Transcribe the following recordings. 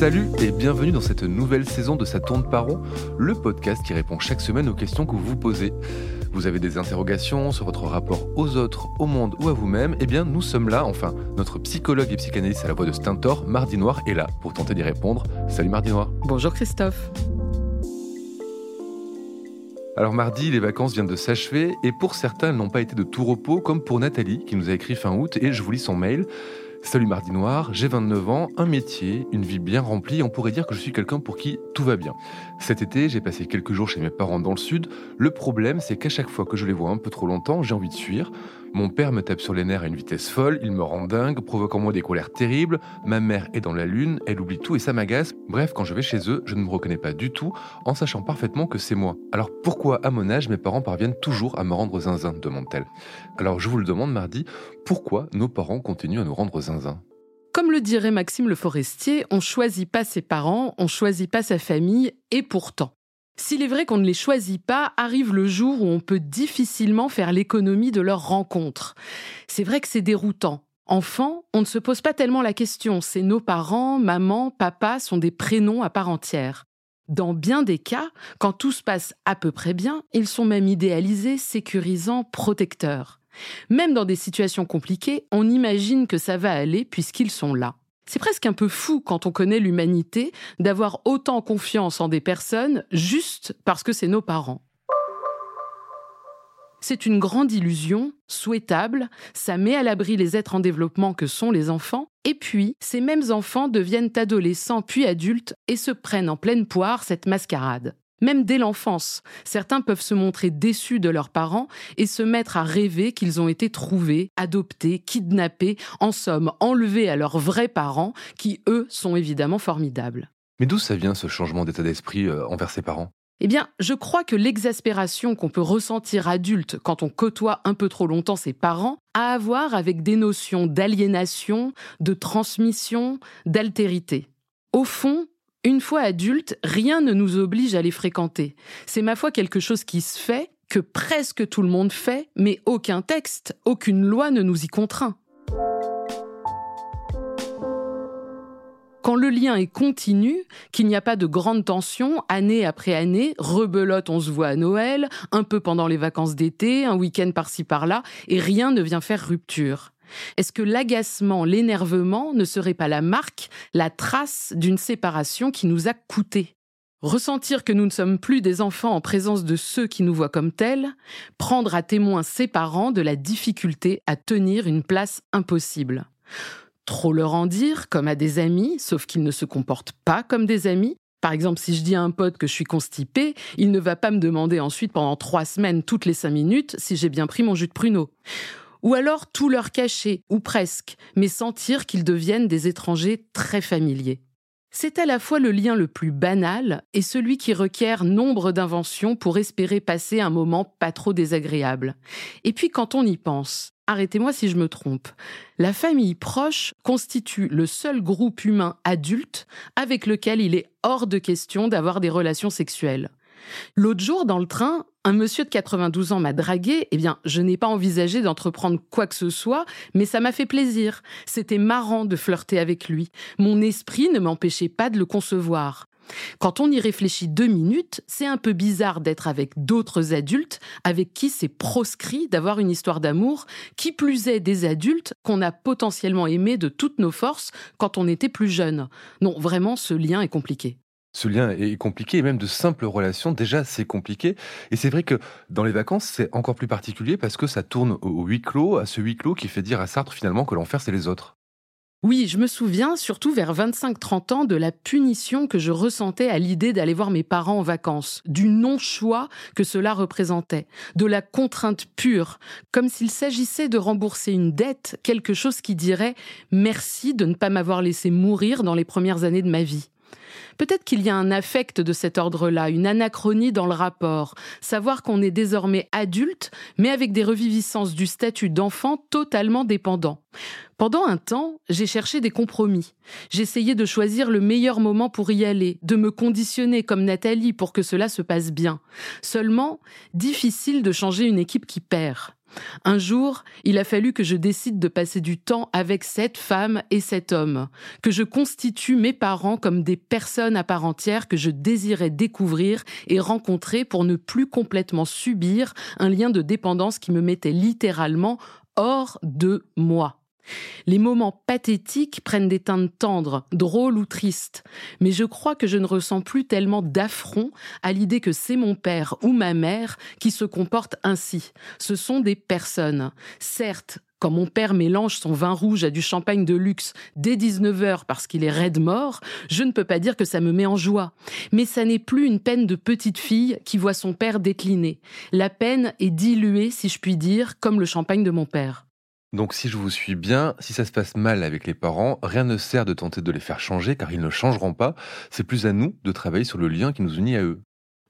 Salut et bienvenue dans cette nouvelle saison de Ça tourne par rond, le podcast qui répond chaque semaine aux questions que vous vous posez. Vous avez des interrogations sur votre rapport aux autres, au monde ou à vous-même Eh bien, nous sommes là, enfin, notre psychologue et psychanalyste à la voix de Stentor, Mardi Noir, est là pour tenter d'y répondre. Salut Mardi Noir. Bonjour Christophe. Alors mardi, les vacances viennent de s'achever et pour certains, elles n'ont pas été de tout repos, comme pour Nathalie qui nous a écrit fin août et je vous lis son mail. Salut Mardi Noir, j'ai 29 ans, un métier, une vie bien remplie, on pourrait dire que je suis quelqu'un pour qui tout va bien. Cet été, j'ai passé quelques jours chez mes parents dans le sud. Le problème, c'est qu'à chaque fois que je les vois un peu trop longtemps, j'ai envie de fuir. Mon père me tape sur les nerfs à une vitesse folle, il me rend dingue, provoquant en moi des colères terribles. Ma mère est dans la lune, elle oublie tout et ça m'agace. Bref, quand je vais chez eux, je ne me reconnais pas du tout, en sachant parfaitement que c'est moi. Alors pourquoi, à mon âge, mes parents parviennent toujours à me rendre zinzin demande-t-elle. Alors je vous le demande mardi, pourquoi nos parents continuent à nous rendre zinzin? Comme le dirait Maxime Le Forestier, on choisit pas ses parents, on choisit pas sa famille, et pourtant. S'il est vrai qu'on ne les choisit pas, arrive le jour où on peut difficilement faire l'économie de leur rencontre. C'est vrai que c'est déroutant. Enfant, on ne se pose pas tellement la question, c'est nos parents, maman, papa sont des prénoms à part entière. Dans bien des cas, quand tout se passe à peu près bien, ils sont même idéalisés, sécurisants, protecteurs. Même dans des situations compliquées, on imagine que ça va aller puisqu'ils sont là. C'est presque un peu fou quand on connaît l'humanité d'avoir autant confiance en des personnes juste parce que c'est nos parents. C'est une grande illusion, souhaitable, ça met à l'abri les êtres en développement que sont les enfants, et puis ces mêmes enfants deviennent adolescents puis adultes et se prennent en pleine poire cette mascarade. Même dès l'enfance, certains peuvent se montrer déçus de leurs parents et se mettre à rêver qu'ils ont été trouvés, adoptés, kidnappés, en somme enlevés à leurs vrais parents, qui eux sont évidemment formidables. Mais d'où ça vient ce changement d'état d'esprit euh, envers ses parents? Eh bien, je crois que l'exaspération qu'on peut ressentir adulte quand on côtoie un peu trop longtemps ses parents a à voir avec des notions d'aliénation, de transmission, d'altérité. Au fond, une fois adulte, rien ne nous oblige à les fréquenter. C'est ma foi quelque chose qui se fait, que presque tout le monde fait, mais aucun texte, aucune loi ne nous y contraint. Quand le lien est continu, qu'il n'y a pas de grande tension, année après année, rebelote, on se voit à Noël, un peu pendant les vacances d'été, un week-end par-ci par-là, et rien ne vient faire rupture. Est-ce que l'agacement, l'énervement ne serait pas la marque, la trace d'une séparation qui nous a coûté Ressentir que nous ne sommes plus des enfants en présence de ceux qui nous voient comme tels, prendre à témoin ses parents de la difficulté à tenir une place impossible. Trop leur en dire, comme à des amis, sauf qu'ils ne se comportent pas comme des amis. Par exemple, si je dis à un pote que je suis constipé, il ne va pas me demander ensuite pendant trois semaines, toutes les cinq minutes, si j'ai bien pris mon jus de pruneau ou alors tout leur cacher, ou presque, mais sentir qu'ils deviennent des étrangers très familiers. C'est à la fois le lien le plus banal et celui qui requiert nombre d'inventions pour espérer passer un moment pas trop désagréable. Et puis quand on y pense, arrêtez-moi si je me trompe, la famille proche constitue le seul groupe humain adulte avec lequel il est hors de question d'avoir des relations sexuelles. L'autre jour, dans le train, un monsieur de 92 ans m'a dragué. Eh bien, je n'ai pas envisagé d'entreprendre quoi que ce soit, mais ça m'a fait plaisir. C'était marrant de flirter avec lui. Mon esprit ne m'empêchait pas de le concevoir. Quand on y réfléchit deux minutes, c'est un peu bizarre d'être avec d'autres adultes avec qui c'est proscrit d'avoir une histoire d'amour, qui plus est des adultes qu'on a potentiellement aimés de toutes nos forces quand on était plus jeune. Non, vraiment, ce lien est compliqué. Ce lien est compliqué et même de simples relations, déjà c'est compliqué. Et c'est vrai que dans les vacances, c'est encore plus particulier parce que ça tourne au huis clos, à ce huis clos qui fait dire à Sartre finalement que l'enfer c'est les autres. Oui, je me souviens, surtout vers 25-30 ans, de la punition que je ressentais à l'idée d'aller voir mes parents en vacances, du non-choix que cela représentait, de la contrainte pure, comme s'il s'agissait de rembourser une dette, quelque chose qui dirait merci de ne pas m'avoir laissé mourir dans les premières années de ma vie. Peut-être qu'il y a un affect de cet ordre-là, une anachronie dans le rapport, savoir qu'on est désormais adulte, mais avec des reviviscences du statut d'enfant totalement dépendant. Pendant un temps, j'ai cherché des compromis. J'essayais de choisir le meilleur moment pour y aller, de me conditionner comme Nathalie pour que cela se passe bien. Seulement, difficile de changer une équipe qui perd. Un jour, il a fallu que je décide de passer du temps avec cette femme et cet homme, que je constitue mes parents comme des personnes à part entière que je désirais découvrir et rencontrer pour ne plus complètement subir un lien de dépendance qui me mettait littéralement hors de moi. Les moments pathétiques prennent des teintes tendres, drôles ou tristes, mais je crois que je ne ressens plus tellement d'affront à l'idée que c'est mon père ou ma mère qui se comportent ainsi. Ce sont des personnes. Certes, quand mon père mélange son vin rouge à du champagne de luxe dès 19h parce qu'il est raide mort, je ne peux pas dire que ça me met en joie. Mais ça n'est plus une peine de petite fille qui voit son père décliner. La peine est diluée, si je puis dire, comme le champagne de mon père. Donc si je vous suis bien, si ça se passe mal avec les parents, rien ne sert de tenter de les faire changer car ils ne changeront pas. C'est plus à nous de travailler sur le lien qui nous unit à eux.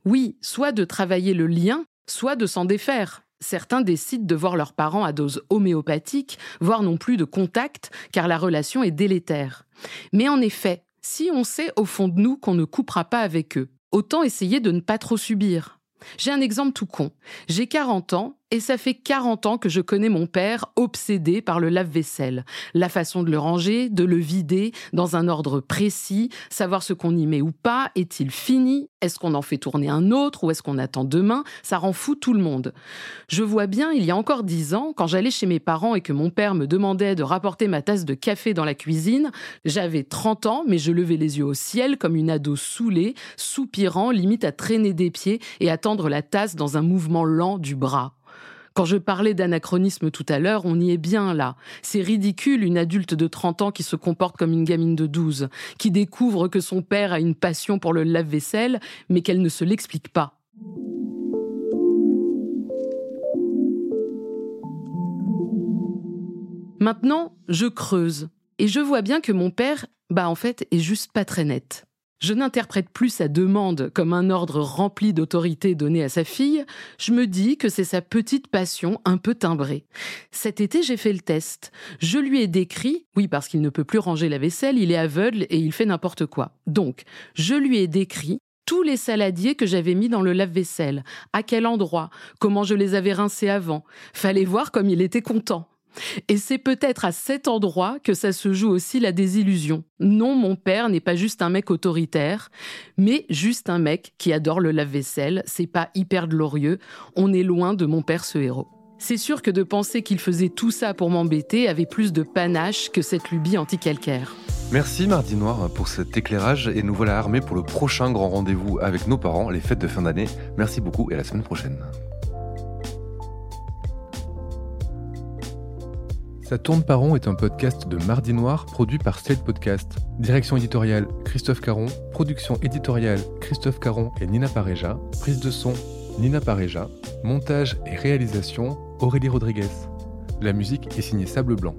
Oui, soit de travailler le lien, soit de s'en défaire. Certains décident de voir leurs parents à dose homéopathique, voire non plus de contact, car la relation est délétère. Mais en effet, si on sait au fond de nous qu'on ne coupera pas avec eux, autant essayer de ne pas trop subir. J'ai un exemple tout con. J'ai 40 ans et ça fait 40 ans que je connais mon père obsédé par le lave-vaisselle. La façon de le ranger, de le vider dans un ordre précis, savoir ce qu'on y met ou pas, est-il fini? Est-ce qu'on en fait tourner un autre ou est-ce qu'on attend demain? Ça rend fou tout le monde. Je vois bien, il y a encore 10 ans, quand j'allais chez mes parents et que mon père me demandait de rapporter ma tasse de café dans la cuisine, j'avais 30 ans mais je levais les yeux au ciel comme une ado saoulée, soupirant, limite à traîner des pieds et à la tasse dans un mouvement lent du bras. Quand je parlais d'anachronisme tout à l'heure, on y est bien là. C'est ridicule une adulte de 30 ans qui se comporte comme une gamine de 12, qui découvre que son père a une passion pour le lave-vaisselle, mais qu'elle ne se l'explique pas. Maintenant, je creuse. Et je vois bien que mon père, bah en fait, est juste pas très net. Je n'interprète plus sa demande comme un ordre rempli d'autorité donné à sa fille, je me dis que c'est sa petite passion un peu timbrée. Cet été, j'ai fait le test. Je lui ai décrit, oui parce qu'il ne peut plus ranger la vaisselle, il est aveugle et il fait n'importe quoi. Donc, je lui ai décrit tous les saladiers que j'avais mis dans le lave-vaisselle, à quel endroit, comment je les avais rincés avant. Fallait voir comme il était content. Et c'est peut-être à cet endroit que ça se joue aussi la désillusion. Non, mon père n'est pas juste un mec autoritaire, mais juste un mec qui adore le lave-vaisselle. C'est pas hyper glorieux. On est loin de mon père ce héros. C'est sûr que de penser qu'il faisait tout ça pour m'embêter avait plus de panache que cette lubie anti-calcaire. Merci Mardi Noir pour cet éclairage et nous voilà armés pour le prochain grand rendez-vous avec nos parents, les fêtes de fin d'année. Merci beaucoup et à la semaine prochaine. Ça tourne par rond est un podcast de Mardi Noir produit par Slate Podcast. Direction éditoriale Christophe Caron, production éditoriale Christophe Caron et Nina Pareja, prise de son Nina Pareja, montage et réalisation Aurélie Rodriguez. La musique est signée Sable Blanc.